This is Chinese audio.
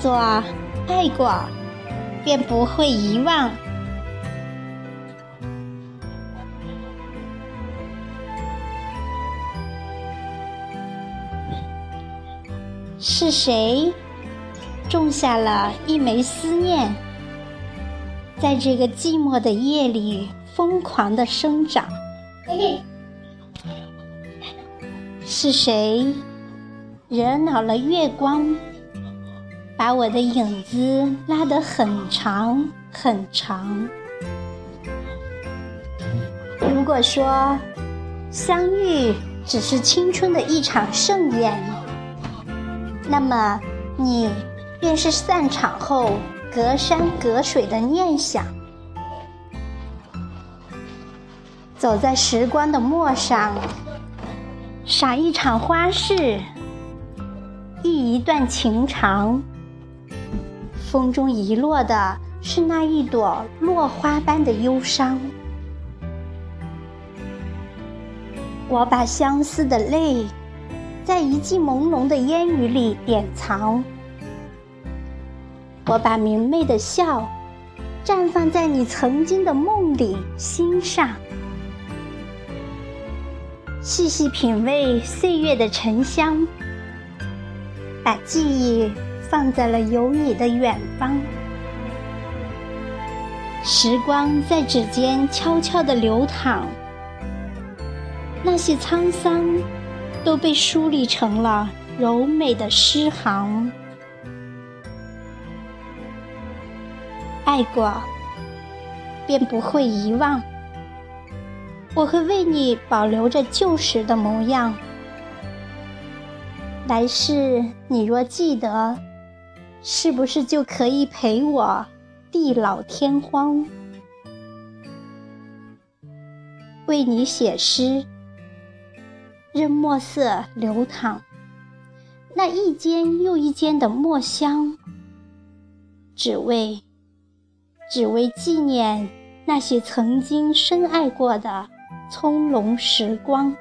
做爱过，便不会遗忘。是谁种下了一枚思念，在这个寂寞的夜里疯狂的生长？是谁惹恼了月光，把我的影子拉得很长很长？如果说相遇只是青春的一场盛宴。那么，你便是散场后隔山隔水的念想，走在时光的陌上，赏一场花事，忆一段情长。风中遗落的是那一朵落花般的忧伤，我把相思的泪。在一季朦胧的烟雨里典藏，我把明媚的笑绽放在你曾经的梦里心上，细细品味岁月的沉香，把记忆放在了有你的远方。时光在指尖悄悄地流淌，那些沧桑。都被梳理成了柔美的诗行。爱过，便不会遗忘。我会为你保留着旧时的模样。来世你若记得，是不是就可以陪我地老天荒？为你写诗。任墨色流淌，那一间又一间的墨香，只为，只为纪念那些曾经深爱过的葱茏时光。